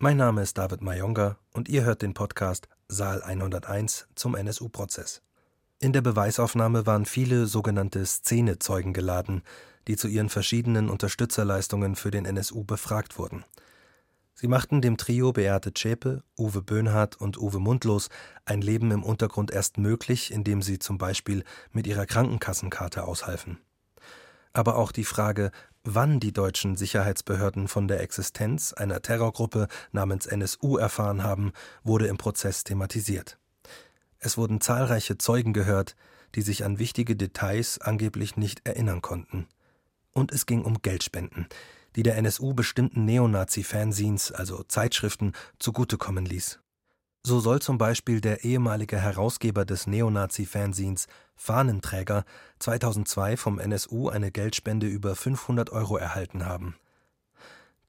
Mein Name ist David Mayonga und ihr hört den Podcast Saal 101 zum NSU-Prozess. In der Beweisaufnahme waren viele sogenannte Szenezeugen geladen, die zu ihren verschiedenen Unterstützerleistungen für den NSU befragt wurden. Sie machten dem Trio Beate Zschäpe, Uwe Böhnhardt und Uwe Mundlos ein Leben im Untergrund erst möglich, indem sie zum Beispiel mit ihrer Krankenkassenkarte aushalfen. Aber auch die Frage, wann die deutschen Sicherheitsbehörden von der Existenz einer Terrorgruppe namens NSU erfahren haben, wurde im Prozess thematisiert. Es wurden zahlreiche Zeugen gehört, die sich an wichtige Details angeblich nicht erinnern konnten. Und es ging um Geldspenden, die der NSU bestimmten Neonazi-Fanzines, also Zeitschriften, zugutekommen ließ. So soll zum Beispiel der ehemalige Herausgeber des Neonazi-Fanzines Fahnenträger 2002 vom NSU eine Geldspende über 500 Euro erhalten haben.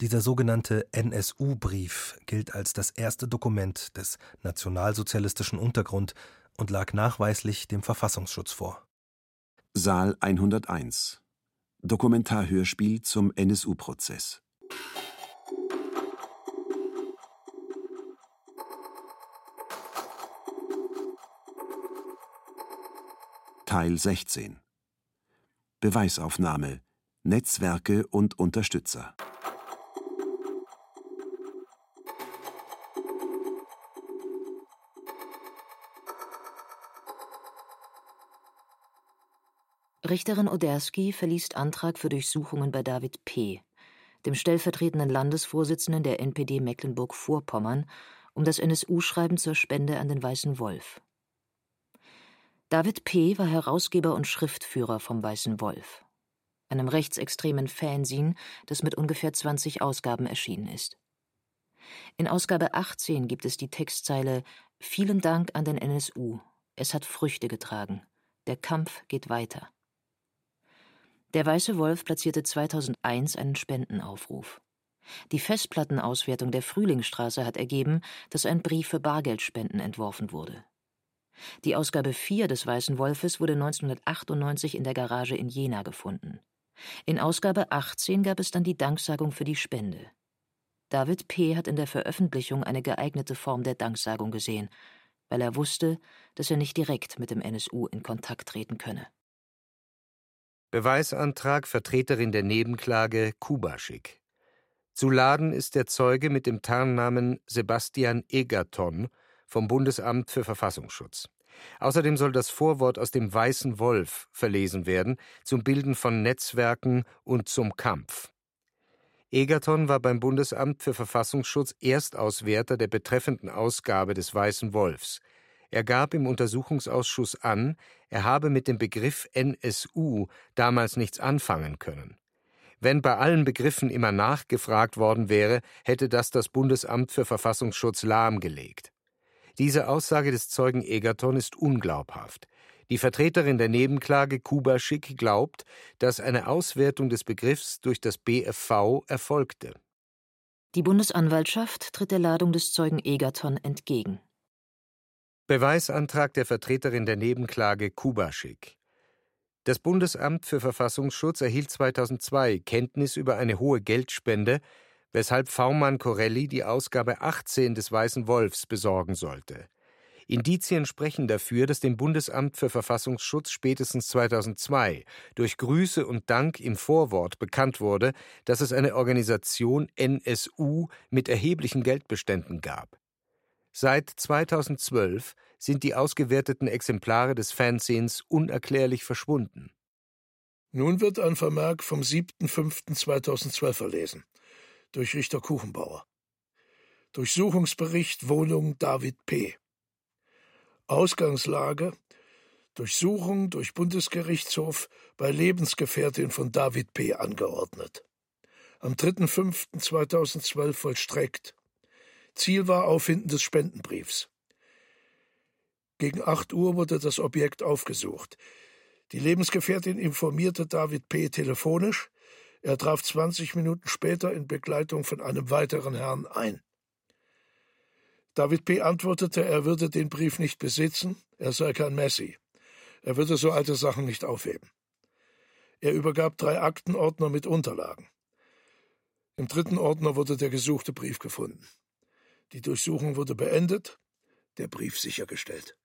Dieser sogenannte NSU-Brief gilt als das erste Dokument des nationalsozialistischen Untergrund und lag nachweislich dem Verfassungsschutz vor. Saal 101 Dokumentarhörspiel zum NSU-Prozess Teil 16 Beweisaufnahme Netzwerke und Unterstützer Richterin Oderski verliest Antrag für Durchsuchungen bei David P., dem stellvertretenden Landesvorsitzenden der NPD Mecklenburg-Vorpommern, um das NSU-Schreiben zur Spende an den Weißen Wolf. David P. war Herausgeber und Schriftführer vom Weißen Wolf, einem rechtsextremen Fanzine, das mit ungefähr 20 Ausgaben erschienen ist. In Ausgabe 18 gibt es die Textzeile Vielen Dank an den NSU. Es hat Früchte getragen. Der Kampf geht weiter. Der Weiße Wolf platzierte 2001 einen Spendenaufruf. Die Festplattenauswertung der Frühlingsstraße hat ergeben, dass ein Brief für Bargeldspenden entworfen wurde. Die Ausgabe 4 des Weißen Wolfes wurde 1998 in der Garage in Jena gefunden. In Ausgabe 18 gab es dann die Danksagung für die Spende. David P. hat in der Veröffentlichung eine geeignete Form der Danksagung gesehen, weil er wusste, dass er nicht direkt mit dem NSU in Kontakt treten könne. Beweisantrag Vertreterin der Nebenklage Kubaschik. Zu laden ist der Zeuge mit dem Tarnnamen Sebastian Egerton vom Bundesamt für Verfassungsschutz. Außerdem soll das Vorwort aus dem Weißen Wolf verlesen werden zum Bilden von Netzwerken und zum Kampf. Egerton war beim Bundesamt für Verfassungsschutz Erstauswerter der betreffenden Ausgabe des Weißen Wolfs. Er gab im Untersuchungsausschuss an, er habe mit dem Begriff NSU damals nichts anfangen können. Wenn bei allen Begriffen immer nachgefragt worden wäre, hätte das das Bundesamt für Verfassungsschutz lahmgelegt. Diese Aussage des Zeugen Egerton ist unglaubhaft. Die Vertreterin der Nebenklage Kubaschik glaubt, dass eine Auswertung des Begriffs durch das BFV erfolgte. Die Bundesanwaltschaft tritt der Ladung des Zeugen Egerton entgegen. Beweisantrag der Vertreterin der Nebenklage Kubaschik. Das Bundesamt für Verfassungsschutz erhielt 2002 Kenntnis über eine hohe Geldspende weshalb V-Mann Corelli die Ausgabe 18 des Weißen Wolfs besorgen sollte. Indizien sprechen dafür, dass dem Bundesamt für Verfassungsschutz spätestens 2002 durch Grüße und Dank im Vorwort bekannt wurde, dass es eine Organisation NSU mit erheblichen Geldbeständen gab. Seit 2012 sind die ausgewerteten Exemplare des Fanzines unerklärlich verschwunden. Nun wird ein Vermerk vom 7.5.2012 verlesen durch Richter Kuchenbauer. Durchsuchungsbericht Wohnung David P. Ausgangslage Durchsuchung durch Bundesgerichtshof bei Lebensgefährtin von David P. angeordnet. Am 3.5.2012 vollstreckt. Ziel war Auffinden des Spendenbriefs. Gegen 8 Uhr wurde das Objekt aufgesucht. Die Lebensgefährtin informierte David P. telefonisch, er traf 20 Minuten später in Begleitung von einem weiteren Herrn ein. David P. antwortete, er würde den Brief nicht besitzen, er sei kein Messi. Er würde so alte Sachen nicht aufheben. Er übergab drei Aktenordner mit Unterlagen. Im dritten Ordner wurde der gesuchte Brief gefunden. Die Durchsuchung wurde beendet, der Brief sichergestellt.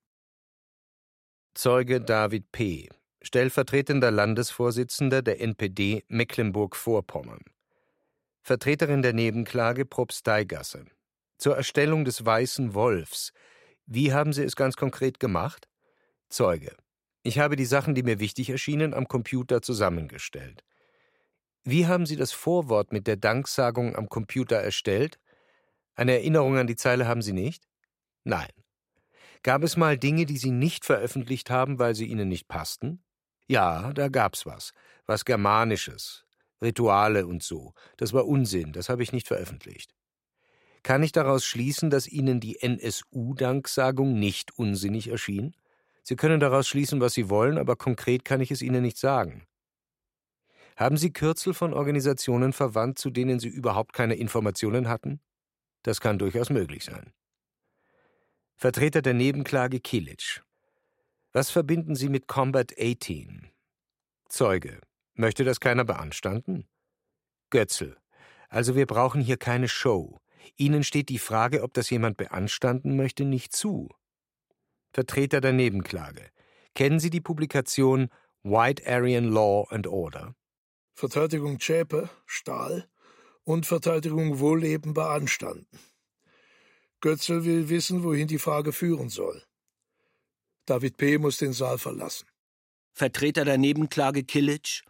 Zeuge David P., stellvertretender Landesvorsitzender der NPD Mecklenburg-Vorpommern. Vertreterin der Nebenklage Propsteigasse. Zur Erstellung des Weißen Wolfs. Wie haben Sie es ganz konkret gemacht? Zeuge. Ich habe die Sachen, die mir wichtig erschienen, am Computer zusammengestellt. Wie haben Sie das Vorwort mit der Danksagung am Computer erstellt? Eine Erinnerung an die Zeile haben Sie nicht? Nein. Gab es mal Dinge, die Sie nicht veröffentlicht haben, weil sie Ihnen nicht passten? Ja, da gab's was. Was Germanisches. Rituale und so. Das war Unsinn, das habe ich nicht veröffentlicht. Kann ich daraus schließen, dass Ihnen die NSU-Danksagung nicht unsinnig erschien? Sie können daraus schließen, was Sie wollen, aber konkret kann ich es Ihnen nicht sagen. Haben Sie Kürzel von Organisationen verwandt, zu denen Sie überhaupt keine Informationen hatten? Das kann durchaus möglich sein. Vertreter der Nebenklage Kilic. Was verbinden Sie mit Combat 18? Zeuge. Möchte das keiner beanstanden? Götzl. Also wir brauchen hier keine Show. Ihnen steht die Frage, ob das jemand beanstanden möchte, nicht zu. Vertreter der Nebenklage. Kennen Sie die Publikation White Aryan Law and Order? Verteidigung Zschäpe, Stahl und Verteidigung Wohlleben beanstanden. Götzel will wissen, wohin die Frage führen soll. David P. muss den Saal verlassen. Vertreter der Nebenklage Kilic.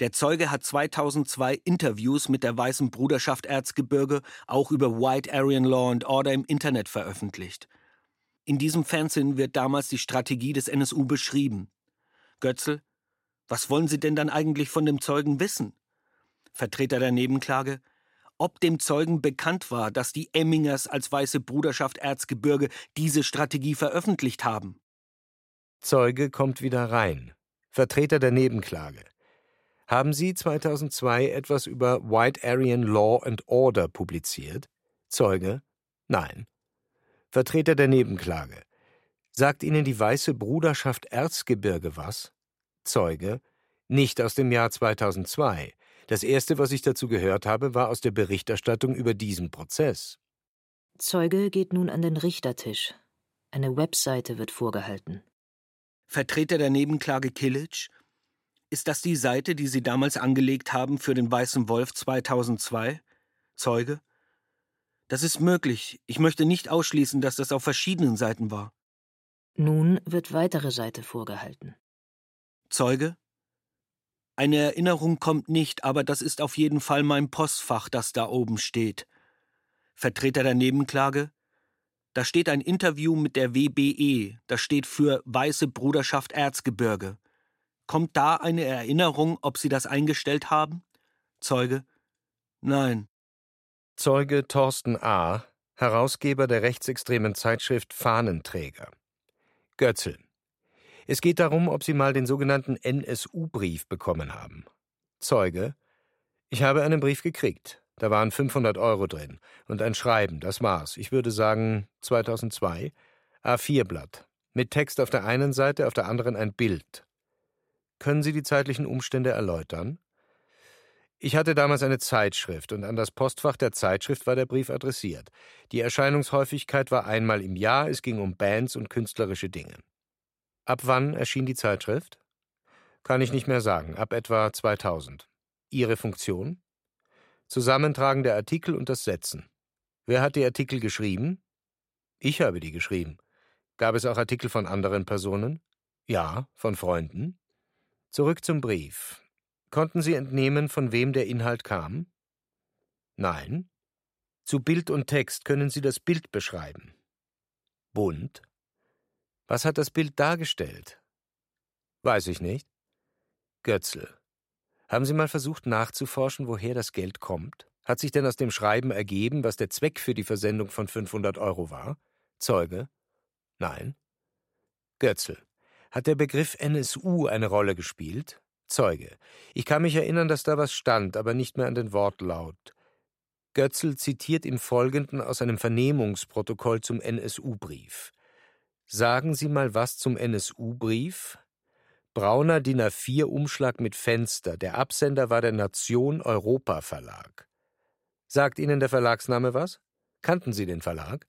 Der Zeuge hat 2002 Interviews mit der Weißen Bruderschaft Erzgebirge auch über White Aryan Law and Order im Internet veröffentlicht. In diesem Fernsehen wird damals die Strategie des NSU beschrieben. Götzl, was wollen Sie denn dann eigentlich von dem Zeugen wissen? Vertreter der Nebenklage, ob dem Zeugen bekannt war, dass die Emmingers als Weiße Bruderschaft Erzgebirge diese Strategie veröffentlicht haben. Zeuge kommt wieder rein. Vertreter der Nebenklage. Haben Sie 2002 etwas über White Aryan Law and Order publiziert? Zeuge. Nein. Vertreter der Nebenklage. Sagt Ihnen die Weiße Bruderschaft Erzgebirge was? Zeuge. Nicht aus dem Jahr 2002. Das erste, was ich dazu gehört habe, war aus der Berichterstattung über diesen Prozess. Zeuge geht nun an den Richtertisch. Eine Webseite wird vorgehalten. Vertreter der Nebenklage Kilic, ist das die Seite, die Sie damals angelegt haben für den Weißen Wolf 2002? Zeuge? Das ist möglich. Ich möchte nicht ausschließen, dass das auf verschiedenen Seiten war. Nun wird weitere Seite vorgehalten. Zeuge? Eine Erinnerung kommt nicht, aber das ist auf jeden Fall mein Postfach, das da oben steht. Vertreter der Nebenklage? Da steht ein Interview mit der WBE, das steht für Weiße Bruderschaft Erzgebirge. Kommt da eine Erinnerung, ob Sie das eingestellt haben? Zeuge? Nein. Zeuge Thorsten A., Herausgeber der rechtsextremen Zeitschrift Fahnenträger. Götzl. Es geht darum, ob Sie mal den sogenannten NSU-Brief bekommen haben. Zeuge. Ich habe einen Brief gekriegt. Da waren 500 Euro drin. Und ein Schreiben, das war's. Ich würde sagen 2002. A4-Blatt. Mit Text auf der einen Seite, auf der anderen ein Bild. Können Sie die zeitlichen Umstände erläutern? Ich hatte damals eine Zeitschrift und an das Postfach der Zeitschrift war der Brief adressiert. Die Erscheinungshäufigkeit war einmal im Jahr, es ging um Bands und künstlerische Dinge. Ab wann erschien die Zeitschrift? Kann ich nicht mehr sagen, ab etwa 2000. Ihre Funktion? Zusammentragen der Artikel und das Setzen. Wer hat die Artikel geschrieben? Ich habe die geschrieben. Gab es auch Artikel von anderen Personen? Ja, von Freunden. Zurück zum Brief. Konnten Sie entnehmen, von wem der Inhalt kam? Nein. Zu Bild und Text können Sie das Bild beschreiben. Bunt. Was hat das Bild dargestellt? Weiß ich nicht. Götzl. Haben Sie mal versucht nachzuforschen, woher das Geld kommt? Hat sich denn aus dem Schreiben ergeben, was der Zweck für die Versendung von 500 Euro war? Zeuge. Nein. Götzl. Hat der Begriff NSU eine Rolle gespielt? Zeuge. Ich kann mich erinnern, dass da was stand, aber nicht mehr an den Wortlaut. Götzl zitiert im Folgenden aus einem Vernehmungsprotokoll zum NSU-Brief. Sagen Sie mal was zum NSU-Brief? Brauner DIN A4-Umschlag mit Fenster. Der Absender war der Nation Europa Verlag. Sagt Ihnen der Verlagsname was? Kannten Sie den Verlag?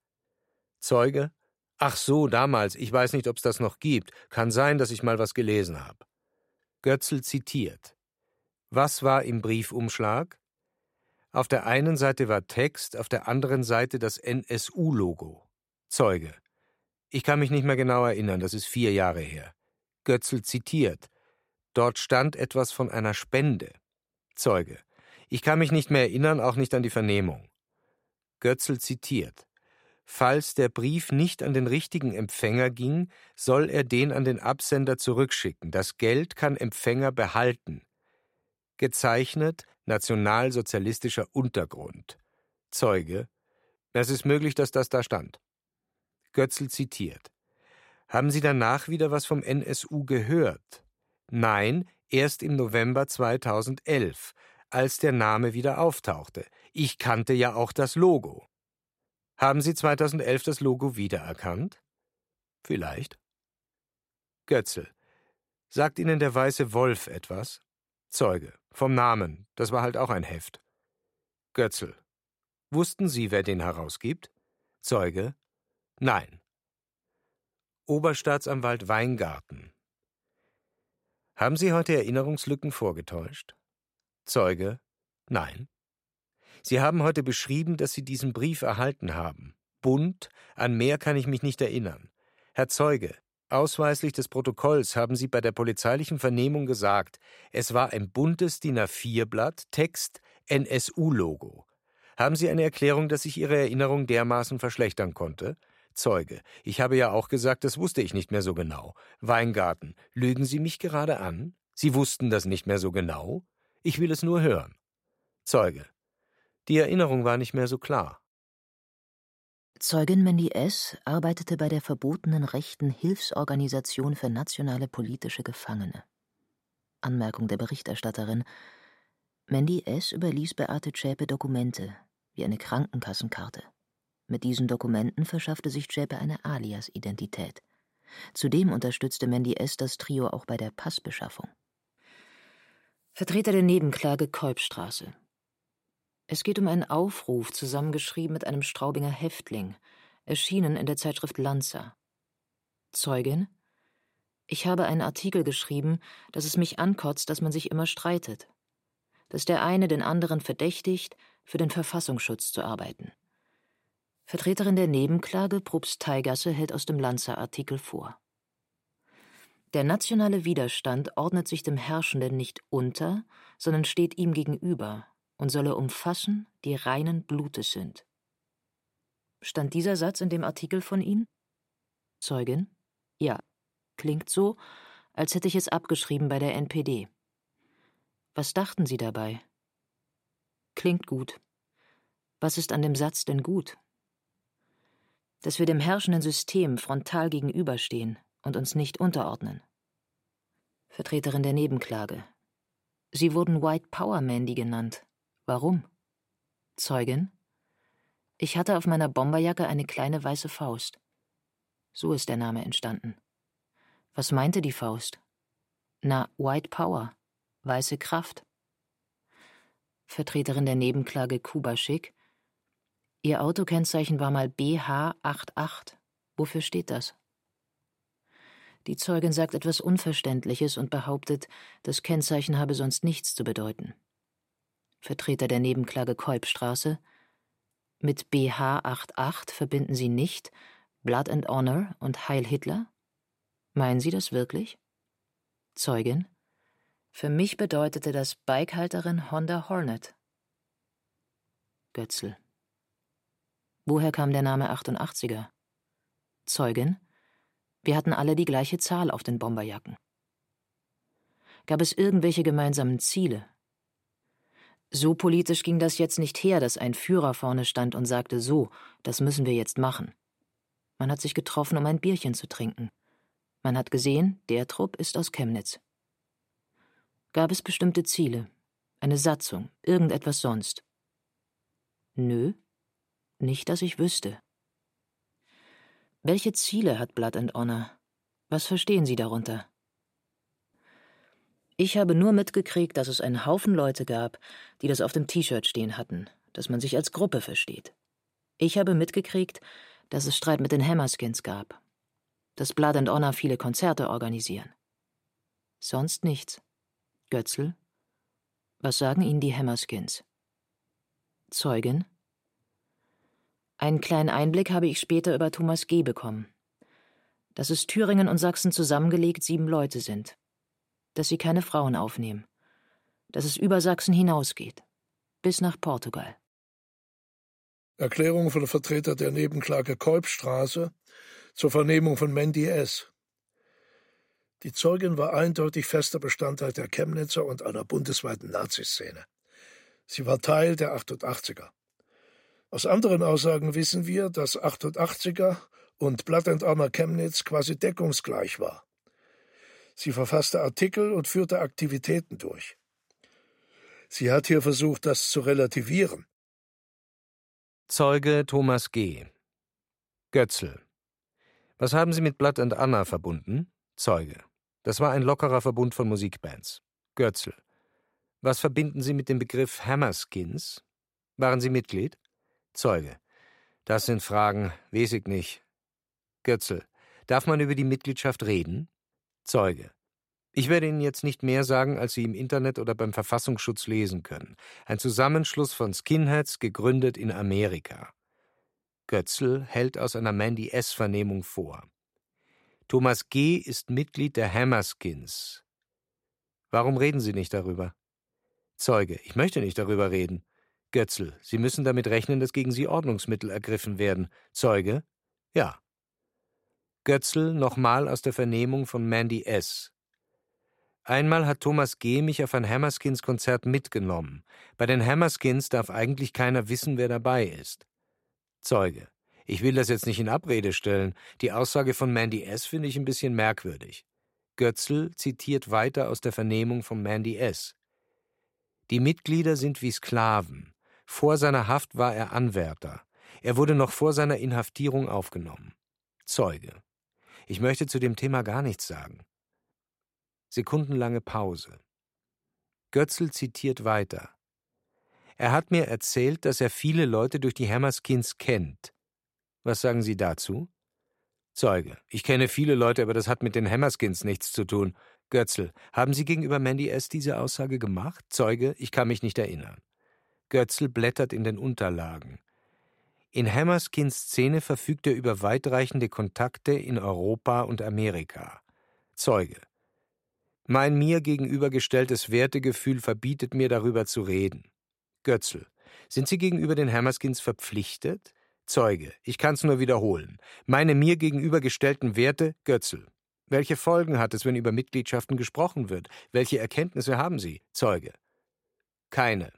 Zeuge Ach so, damals, ich weiß nicht, ob es das noch gibt. Kann sein, dass ich mal was gelesen habe. Götzl zitiert. Was war im Briefumschlag? Auf der einen Seite war Text, auf der anderen Seite das NSU-Logo. Zeuge. Ich kann mich nicht mehr genau erinnern, das ist vier Jahre her. Götzl zitiert. Dort stand etwas von einer Spende. Zeuge. Ich kann mich nicht mehr erinnern, auch nicht an die Vernehmung. Götzl zitiert. Falls der Brief nicht an den richtigen Empfänger ging, soll er den an den Absender zurückschicken. Das Geld kann Empfänger behalten. Gezeichnet Nationalsozialistischer Untergrund. Zeuge. Es ist möglich, dass das da stand. Götzl zitiert. Haben Sie danach wieder was vom NSU gehört? Nein, erst im November 2011, als der Name wieder auftauchte. Ich kannte ja auch das Logo. Haben Sie 2011 das Logo wiedererkannt? Vielleicht. Götzl. Sagt Ihnen der weiße Wolf etwas? Zeuge. Vom Namen. Das war halt auch ein Heft. Götzl. Wussten Sie, wer den herausgibt? Zeuge. Nein. Oberstaatsanwalt Weingarten. Haben Sie heute Erinnerungslücken vorgetäuscht? Zeuge. Nein. Sie haben heute beschrieben, dass Sie diesen Brief erhalten haben. Bunt, an mehr kann ich mich nicht erinnern. Herr Zeuge, ausweislich des Protokolls haben Sie bei der polizeilichen Vernehmung gesagt, es war ein buntes DIN A4-Blatt, Text NSU-Logo. Haben Sie eine Erklärung, dass sich Ihre Erinnerung dermaßen verschlechtern konnte? Zeuge, ich habe ja auch gesagt, das wusste ich nicht mehr so genau. Weingarten, lügen Sie mich gerade an? Sie wussten das nicht mehr so genau? Ich will es nur hören. Zeuge, die Erinnerung war nicht mehr so klar. Zeugin Mandy S. arbeitete bei der verbotenen rechten Hilfsorganisation für nationale politische Gefangene. Anmerkung der Berichterstatterin Mandy S. überließ Beate Zschäpe Dokumente, wie eine Krankenkassenkarte. Mit diesen Dokumenten verschaffte sich Zschäpe eine Alias-Identität. Zudem unterstützte Mandy S. das Trio auch bei der Passbeschaffung. Vertreter der Nebenklage Kolbstraße es geht um einen Aufruf, zusammengeschrieben mit einem Straubinger Häftling, erschienen in der Zeitschrift Lanza. Zeugin Ich habe einen Artikel geschrieben, dass es mich ankotzt, dass man sich immer streitet. Dass der eine den anderen verdächtigt, für den Verfassungsschutz zu arbeiten. Vertreterin der Nebenklage, Probst Teigasse, hält aus dem Lanza-Artikel vor. Der nationale Widerstand ordnet sich dem Herrschenden nicht unter, sondern steht ihm gegenüber, und solle umfassen, die reinen Blutes sind. Stand dieser Satz in dem Artikel von Ihnen? Zeugin? Ja. Klingt so, als hätte ich es abgeschrieben bei der NPD. Was dachten Sie dabei? Klingt gut. Was ist an dem Satz denn gut? Dass wir dem herrschenden System frontal gegenüberstehen und uns nicht unterordnen. Vertreterin der Nebenklage. Sie wurden White Power Mandy genannt. Warum? Zeugin? Ich hatte auf meiner Bomberjacke eine kleine weiße Faust. So ist der Name entstanden. Was meinte die Faust? Na, White Power, weiße Kraft. Vertreterin der Nebenklage Kubaschik. Ihr Autokennzeichen war mal BH88. Wofür steht das? Die Zeugin sagt etwas Unverständliches und behauptet, das Kennzeichen habe sonst nichts zu bedeuten. Vertreter der Nebenklage Kolbstraße. Mit BH88 verbinden Sie nicht Blood and Honor und Heil Hitler? Meinen Sie das wirklich? Zeugin. Für mich bedeutete das Bikehalterin Honda Hornet. Götzl. Woher kam der Name 88er? Zeugin. Wir hatten alle die gleiche Zahl auf den Bomberjacken. Gab es irgendwelche gemeinsamen Ziele, so politisch ging das jetzt nicht her, dass ein Führer vorne stand und sagte, so, das müssen wir jetzt machen. Man hat sich getroffen, um ein Bierchen zu trinken. Man hat gesehen, der Trupp ist aus Chemnitz. Gab es bestimmte Ziele, eine Satzung, irgendetwas sonst? Nö, nicht, dass ich wüsste. Welche Ziele hat Blood and Honor? Was verstehen Sie darunter? Ich habe nur mitgekriegt, dass es einen Haufen Leute gab, die das auf dem T-Shirt stehen hatten, dass man sich als Gruppe versteht. Ich habe mitgekriegt, dass es Streit mit den Hammerskins gab. Dass Blood and Honor viele Konzerte organisieren. Sonst nichts. Götzl? Was sagen Ihnen die Hammerskins? Zeugin? Einen kleinen Einblick habe ich später über Thomas G. bekommen. Dass es Thüringen und Sachsen zusammengelegt sieben Leute sind. Dass sie keine Frauen aufnehmen. Dass es über Sachsen hinausgeht. Bis nach Portugal. Erklärung von Vertreter der Nebenklage Kolbstraße zur Vernehmung von Mandy S. Die Zeugin war eindeutig fester Bestandteil der Chemnitzer und einer bundesweiten Naziszene. Sie war Teil der 88er. Aus anderen Aussagen wissen wir, dass 88er und Blood and Honor Chemnitz quasi deckungsgleich war. Sie verfasste Artikel und führte Aktivitäten durch. Sie hat hier versucht, das zu relativieren. Zeuge Thomas G. Götzl. Was haben Sie mit Blood and Anna verbunden? Zeuge. Das war ein lockerer Verbund von Musikbands. Götzl. Was verbinden Sie mit dem Begriff Hammerskins? Waren Sie Mitglied? Zeuge. Das sind Fragen, weiß ich nicht. Götzl. Darf man über die Mitgliedschaft reden? Zeuge. Ich werde Ihnen jetzt nicht mehr sagen, als Sie im Internet oder beim Verfassungsschutz lesen können. Ein Zusammenschluss von Skinheads, gegründet in Amerika. Götzl hält aus einer Mandy S-Vernehmung vor. Thomas G. ist Mitglied der Hammerskins. Warum reden Sie nicht darüber? Zeuge, ich möchte nicht darüber reden. Götzl, Sie müssen damit rechnen, dass gegen Sie Ordnungsmittel ergriffen werden. Zeuge? Ja. Götzl nochmal aus der Vernehmung von Mandy S. Einmal hat Thomas G. mich auf ein Hammerskins Konzert mitgenommen. Bei den Hammerskins darf eigentlich keiner wissen, wer dabei ist. Zeuge. Ich will das jetzt nicht in Abrede stellen. Die Aussage von Mandy S. finde ich ein bisschen merkwürdig. Götzl zitiert weiter aus der Vernehmung von Mandy S. Die Mitglieder sind wie Sklaven. Vor seiner Haft war er Anwärter. Er wurde noch vor seiner Inhaftierung aufgenommen. Zeuge. Ich möchte zu dem Thema gar nichts sagen. Sekundenlange Pause. Götzl zitiert weiter. Er hat mir erzählt, dass er viele Leute durch die Hammerskins kennt. Was sagen Sie dazu? Zeuge. Ich kenne viele Leute, aber das hat mit den Hammerskins nichts zu tun. Götzl. Haben Sie gegenüber Mandy S. diese Aussage gemacht? Zeuge. Ich kann mich nicht erinnern. Götzl blättert in den Unterlagen. In Hammerskins Szene verfügt er über weitreichende Kontakte in Europa und Amerika. Zeuge. Mein mir gegenübergestelltes Wertegefühl verbietet mir darüber zu reden. Götzl. Sind Sie gegenüber den Hammerskins verpflichtet? Zeuge. Ich kann's nur wiederholen. Meine mir gegenübergestellten Werte, Götzl. Welche Folgen hat es, wenn über Mitgliedschaften gesprochen wird? Welche Erkenntnisse haben Sie? Zeuge. Keine.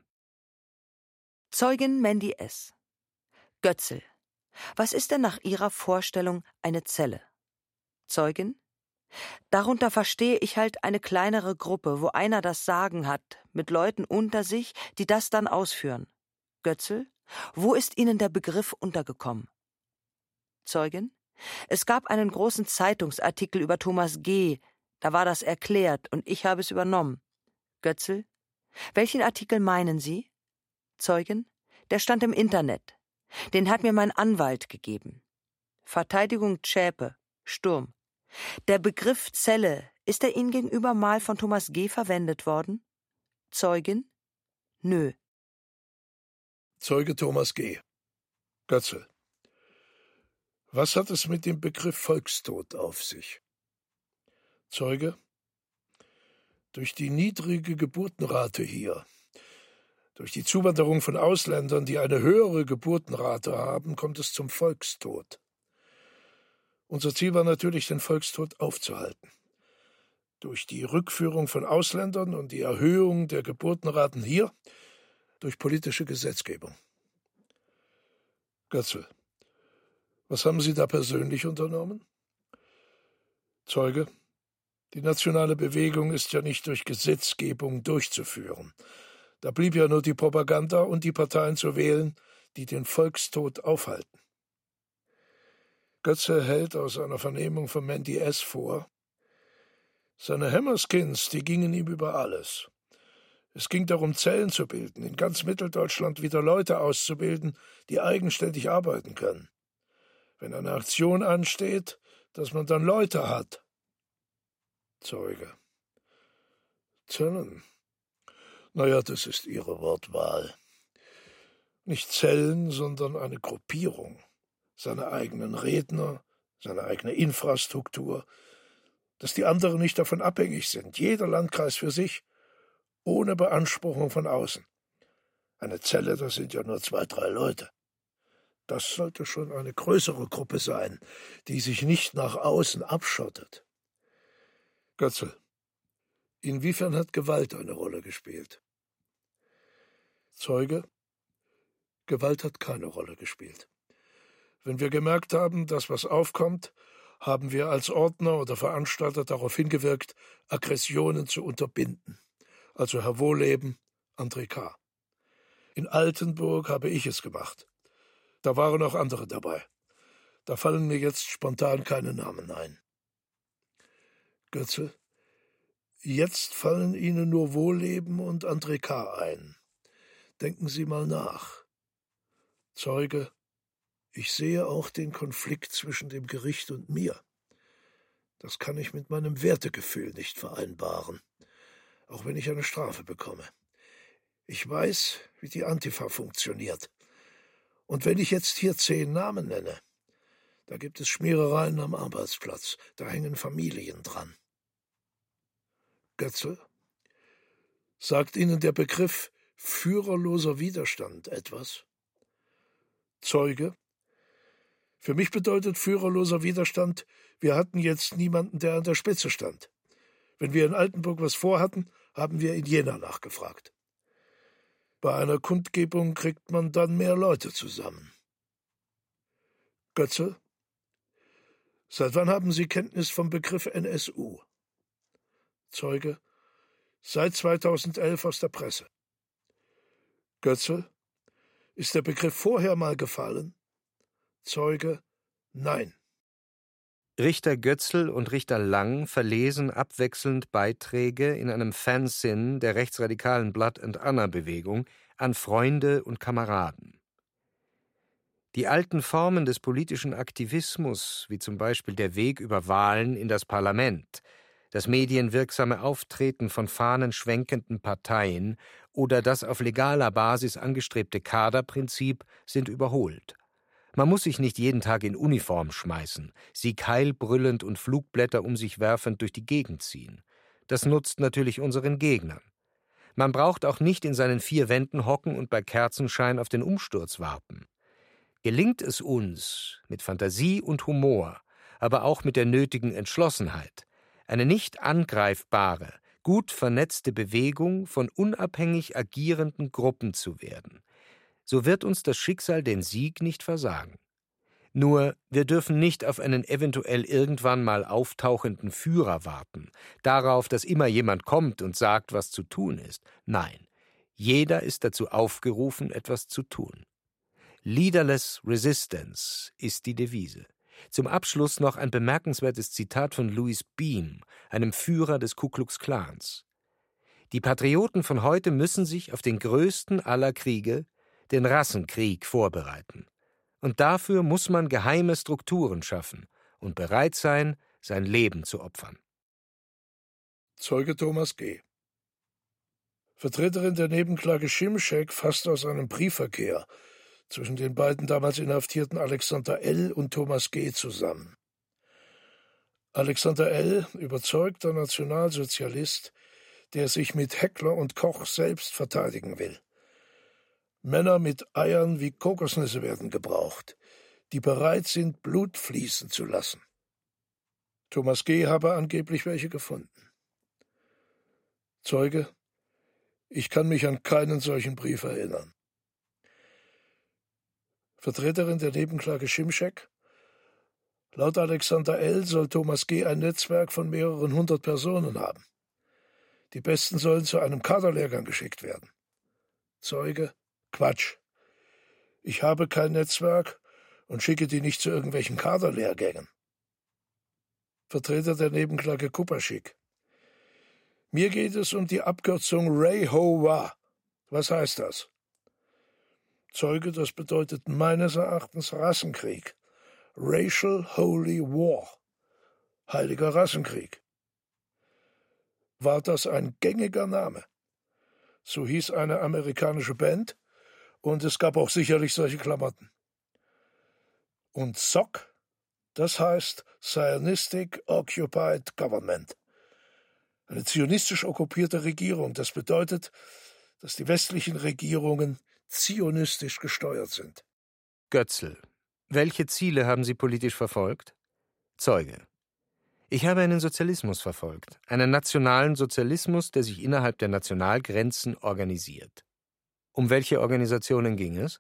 Zeugin Mandy S. Götzl. Was ist denn nach Ihrer Vorstellung eine Zelle? Zeugin? Darunter verstehe ich halt eine kleinere Gruppe, wo einer das Sagen hat, mit Leuten unter sich, die das dann ausführen. Götzl? Wo ist Ihnen der Begriff untergekommen? Zeugin? Es gab einen großen Zeitungsartikel über Thomas G., da war das erklärt und ich habe es übernommen. Götzl? Welchen Artikel meinen Sie? Zeugin? Der stand im Internet. Den hat mir mein Anwalt gegeben. Verteidigung Zschäpe. Sturm. Der Begriff Zelle, ist er Ihnen gegenüber mal von Thomas G. verwendet worden? Zeugin? Nö. Zeuge Thomas G. Götzel. Was hat es mit dem Begriff Volkstod auf sich? Zeuge. Durch die niedrige Geburtenrate hier durch die Zuwanderung von Ausländern, die eine höhere Geburtenrate haben, kommt es zum Volkstod. Unser Ziel war natürlich, den Volkstod aufzuhalten. Durch die Rückführung von Ausländern und die Erhöhung der Geburtenraten hier durch politische Gesetzgebung. Götzel, was haben Sie da persönlich unternommen? Zeuge, die nationale Bewegung ist ja nicht durch Gesetzgebung durchzuführen. Da blieb ja nur die Propaganda und die Parteien zu wählen, die den Volkstod aufhalten. Götze hält aus einer Vernehmung von Mandy S. vor, seine Hammerskins, die gingen ihm über alles. Es ging darum, Zellen zu bilden, in ganz Mitteldeutschland wieder Leute auszubilden, die eigenständig arbeiten können. Wenn eine Aktion ansteht, dass man dann Leute hat. Zeuge. Zellen. Naja, das ist Ihre Wortwahl. Nicht Zellen, sondern eine Gruppierung. Seine eigenen Redner, seine eigene Infrastruktur, dass die anderen nicht davon abhängig sind, jeder Landkreis für sich, ohne Beanspruchung von außen. Eine Zelle, das sind ja nur zwei, drei Leute. Das sollte schon eine größere Gruppe sein, die sich nicht nach außen abschottet. Götzel, inwiefern hat Gewalt eine Rolle gespielt? Zeuge, Gewalt hat keine Rolle gespielt. Wenn wir gemerkt haben, dass was aufkommt, haben wir als Ordner oder Veranstalter darauf hingewirkt, Aggressionen zu unterbinden. Also Herr Wohleben, André K. In Altenburg habe ich es gemacht. Da waren auch andere dabei. Da fallen mir jetzt spontan keine Namen ein. Götze, jetzt fallen Ihnen nur Wohlleben und André K. ein. Denken Sie mal nach. Zeuge, ich sehe auch den Konflikt zwischen dem Gericht und mir. Das kann ich mit meinem Wertegefühl nicht vereinbaren, auch wenn ich eine Strafe bekomme. Ich weiß, wie die Antifa funktioniert. Und wenn ich jetzt hier zehn Namen nenne, da gibt es Schmierereien am Arbeitsplatz, da hängen Familien dran. Götzel? Sagt Ihnen der Begriff führerloser Widerstand etwas? Zeuge? Für mich bedeutet führerloser Widerstand, wir hatten jetzt niemanden, der an der Spitze stand. Wenn wir in Altenburg was vorhatten, haben wir in Jena nachgefragt. Bei einer Kundgebung kriegt man dann mehr Leute zusammen. Götze? Seit wann haben Sie Kenntnis vom Begriff NSU? Zeuge? Seit 2011 aus der Presse. Götze? Ist der Begriff vorher mal gefallen? Zeuge? Nein. Richter Götzl und Richter Lang verlesen abwechselnd Beiträge in einem Fanzine der rechtsradikalen Blood and Anna Bewegung an Freunde und Kameraden. Die alten Formen des politischen Aktivismus, wie zum Beispiel der Weg über Wahlen in das Parlament, das medienwirksame Auftreten von fahnenschwenkenden Parteien oder das auf legaler Basis angestrebte Kaderprinzip, sind überholt. Man muss sich nicht jeden Tag in Uniform schmeißen, sie keilbrüllend und Flugblätter um sich werfend durch die Gegend ziehen. Das nutzt natürlich unseren Gegnern. Man braucht auch nicht in seinen vier Wänden hocken und bei Kerzenschein auf den Umsturz warten. Gelingt es uns, mit Fantasie und Humor, aber auch mit der nötigen Entschlossenheit, eine nicht angreifbare, gut vernetzte Bewegung von unabhängig agierenden Gruppen zu werden, so wird uns das Schicksal den Sieg nicht versagen. Nur wir dürfen nicht auf einen eventuell irgendwann mal auftauchenden Führer warten, darauf, dass immer jemand kommt und sagt, was zu tun ist. Nein, jeder ist dazu aufgerufen, etwas zu tun. Leaderless Resistance ist die Devise. Zum Abschluss noch ein bemerkenswertes Zitat von Louis Beam, einem Führer des Ku Klux Klans. Die Patrioten von heute müssen sich auf den größten aller Kriege, den Rassenkrieg vorbereiten. Und dafür muss man geheime Strukturen schaffen und bereit sein, sein Leben zu opfern. Zeuge Thomas G. Vertreterin der Nebenklage Schimschek fasst aus einem Briefverkehr zwischen den beiden damals inhaftierten Alexander L. und Thomas G. zusammen. Alexander L., überzeugter Nationalsozialist, der sich mit Heckler und Koch selbst verteidigen will. Männer mit Eiern wie Kokosnüsse werden gebraucht, die bereit sind, Blut fließen zu lassen. Thomas G. habe angeblich welche gefunden. Zeuge, ich kann mich an keinen solchen Brief erinnern. Vertreterin der Nebenklage Schimschek. Laut Alexander L. soll Thomas G. ein Netzwerk von mehreren hundert Personen haben. Die Besten sollen zu einem Kaderlehrgang geschickt werden. Zeuge, Quatsch. Ich habe kein Netzwerk und schicke die nicht zu irgendwelchen Kaderlehrgängen. Vertreter der Nebenklage Kupaschik. Mir geht es um die Abkürzung Rehowa. Was heißt das? Zeuge, das bedeutet meines Erachtens Rassenkrieg. Racial Holy War. Heiliger Rassenkrieg. War das ein gängiger Name? So hieß eine amerikanische Band, und es gab auch sicherlich solche Klamotten. Und SOC, das heißt Zionistic Occupied Government. Eine zionistisch okkupierte Regierung. Das bedeutet, dass die westlichen Regierungen zionistisch gesteuert sind. Götzl. Welche Ziele haben Sie politisch verfolgt? Zeuge. Ich habe einen Sozialismus verfolgt, einen nationalen Sozialismus, der sich innerhalb der Nationalgrenzen organisiert. Um welche Organisationen ging es?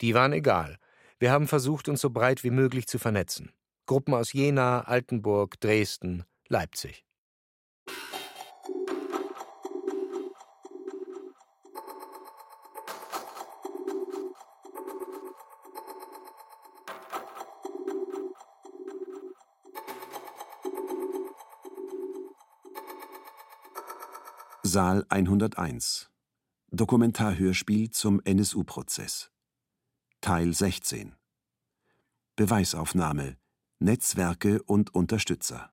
Die waren egal. Wir haben versucht, uns so breit wie möglich zu vernetzen. Gruppen aus Jena, Altenburg, Dresden, Leipzig. Saal 101 Dokumentarhörspiel zum NSU-Prozess Teil 16 Beweisaufnahme. Netzwerke und Unterstützer